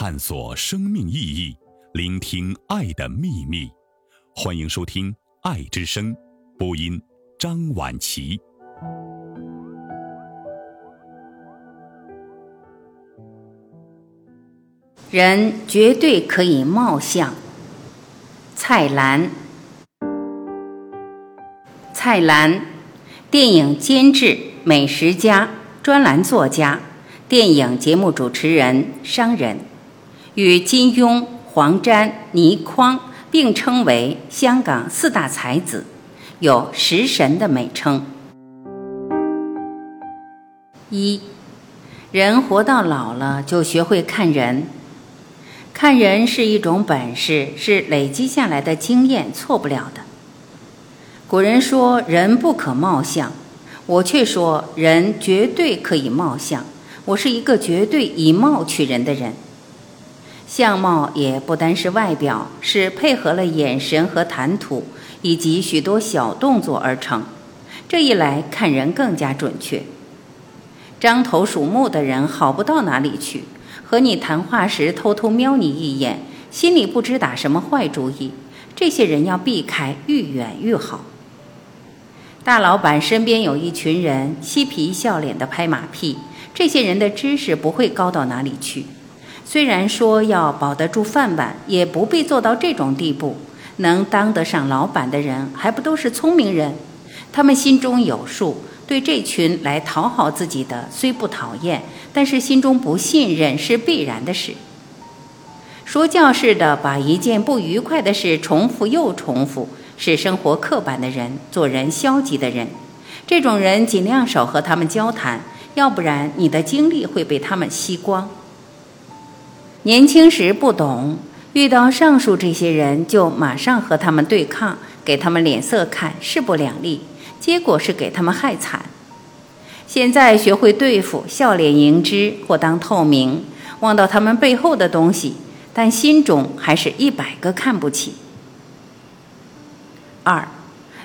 探索生命意义，聆听爱的秘密。欢迎收听《爱之声》，播音张晚琪。人绝对可以貌相。蔡澜，蔡澜，电影监制、美食家、专栏作家，电影节目主持人、商人，与金庸、黄沾、倪匡并称为香港四大才子，有“食神”的美称。一，人活到老了，就学会看人。看人是一种本事，是累积下来的经验，错不了的。古人说“人不可貌相”，我却说人绝对可以貌相。我是一个绝对以貌取人的人。相貌也不单是外表，是配合了眼神和谈吐，以及许多小动作而成。这一来看人更加准确。獐头鼠目的人好不到哪里去。和你谈话时偷偷瞄你一眼，心里不知打什么坏主意，这些人要避开，愈远愈好。大老板身边有一群人嬉皮笑脸的拍马屁，这些人的知识不会高到哪里去。虽然说要保得住饭碗，也不必做到这种地步。能当得上老板的人，还不都是聪明人？他们心中有数。对这群来讨好自己的，虽不讨厌，但是心中不信任是必然的事。说教似的把一件不愉快的事重复又重复，是生活刻板的人，做人消极的人。这种人尽量少和他们交谈，要不然你的精力会被他们吸光。年轻时不懂，遇到上述这些人，就马上和他们对抗，给他们脸色看，势不两立。结果是给他们害惨。现在学会对付，笑脸迎之，或当透明，望到他们背后的东西，但心中还是一百个看不起。二，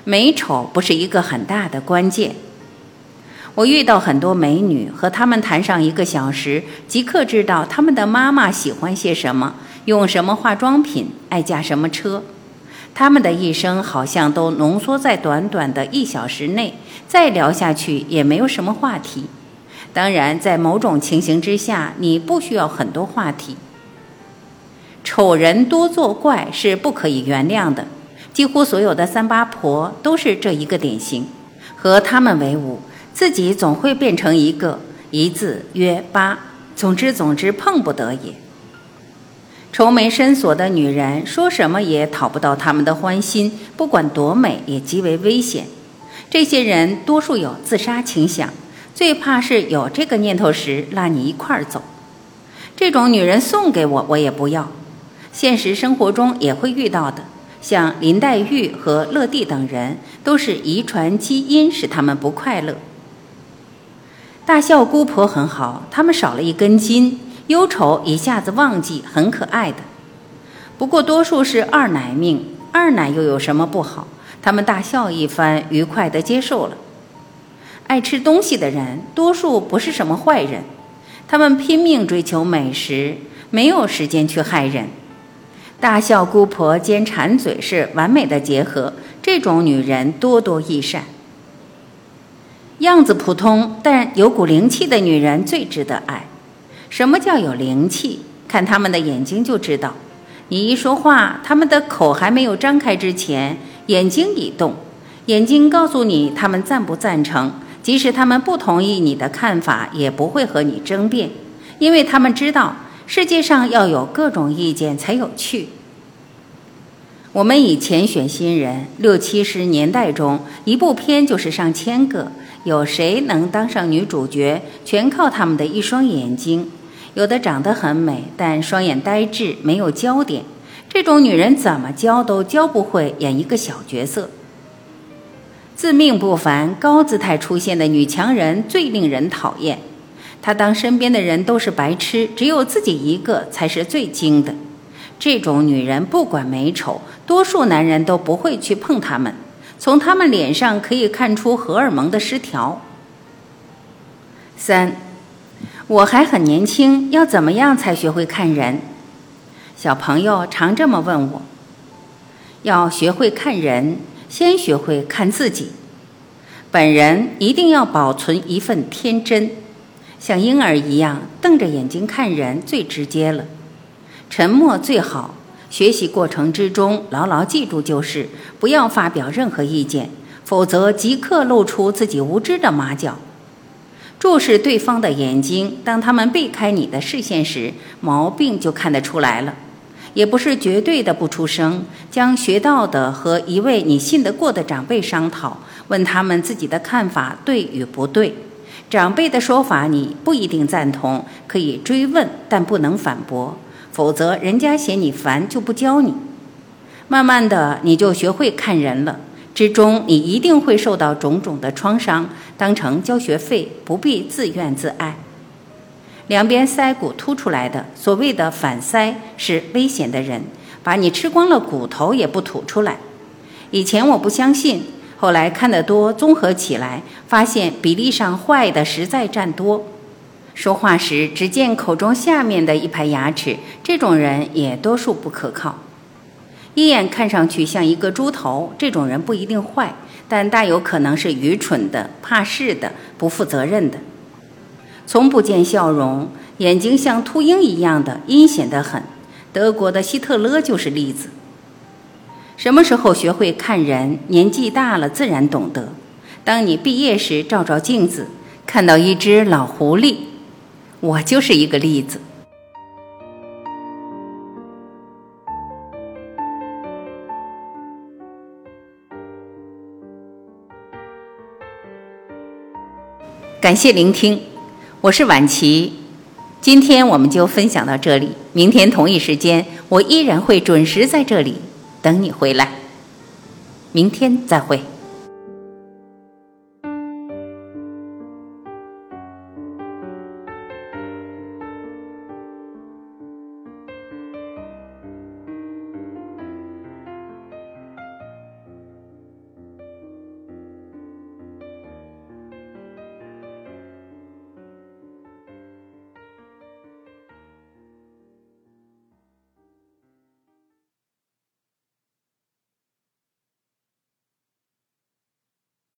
美丑不是一个很大的关键。我遇到很多美女，和她们谈上一个小时，即刻知道她们的妈妈喜欢些什么，用什么化妆品，爱驾什么车。她们的一生好像都浓缩在短短的一小时内，再聊下去也没有什么话题。当然，在某种情形之下，你不需要很多话题。丑人多作怪是不可以原谅的，几乎所有的三八婆都是这一个典型。和他们为伍，自己总会变成一个一字约八。总之，总之碰不得也。愁眉深锁的女人，说什么也讨不到他们的欢心，不管多美，也极为危险。这些人多数有自杀倾向，最怕是有这个念头时拉你一块儿走。这种女人送给我，我也不要。现实生活中也会遇到的，像林黛玉和乐蒂等人，都是遗传基因使他们不快乐。大笑姑婆很好，他们少了一根筋。忧愁一下子忘记，很可爱的。不过多数是二奶命，二奶又有什么不好？他们大笑一番，愉快地接受了。爱吃东西的人，多数不是什么坏人，他们拼命追求美食，没有时间去害人。大笑姑婆兼馋嘴是完美的结合，这种女人多多益善。样子普通但有股灵气的女人最值得爱。什么叫有灵气？看他们的眼睛就知道。你一说话，他们的口还没有张开之前，眼睛已动。眼睛告诉你他们赞不赞成，即使他们不同意你的看法，也不会和你争辩，因为他们知道世界上要有各种意见才有趣。我们以前选新人，六七十年代中，一部片就是上千个，有谁能当上女主角，全靠他们的一双眼睛。有的长得很美，但双眼呆滞，没有焦点。这种女人怎么教都教不会演一个小角色。自命不凡、高姿态出现的女强人最令人讨厌。她当身边的人都是白痴，只有自己一个才是最精的。这种女人不管美丑，多数男人都不会去碰她们。从他们脸上可以看出荷尔蒙的失调。三。我还很年轻，要怎么样才学会看人？小朋友常这么问我。要学会看人，先学会看自己。本人一定要保存一份天真，像婴儿一样瞪着眼睛看人最直接了。沉默最好。学习过程之中，牢牢记住就是不要发表任何意见，否则即刻露出自己无知的马脚。注视对方的眼睛，当他们避开你的视线时，毛病就看得出来了。也不是绝对的不出声，将学到的和一位你信得过的长辈商讨，问他们自己的看法对与不对。长辈的说法你不一定赞同，可以追问，但不能反驳。否则，人家嫌你烦就不教你。慢慢的，你就学会看人了。之中，你一定会受到种种的创伤，当成交学费，不必自怨自艾。两边腮骨凸出来的，所谓的反腮，是危险的人，把你吃光了骨头也不吐出来。以前我不相信，后来看得多，综合起来，发现比例上坏的实在占多。说话时只见口中下面的一排牙齿，这种人也多数不可靠。一眼看上去像一个猪头，这种人不一定坏，但大有可能是愚蠢的、怕事的、不负责任的。从不见笑容，眼睛像秃鹰一样的阴险得很。德国的希特勒就是例子。什么时候学会看人？年纪大了自然懂得。当你毕业时照照镜子，看到一只老狐狸。我就是一个例子。感谢聆听，我是婉琪。今天我们就分享到这里，明天同一时间我依然会准时在这里等你回来。明天再会。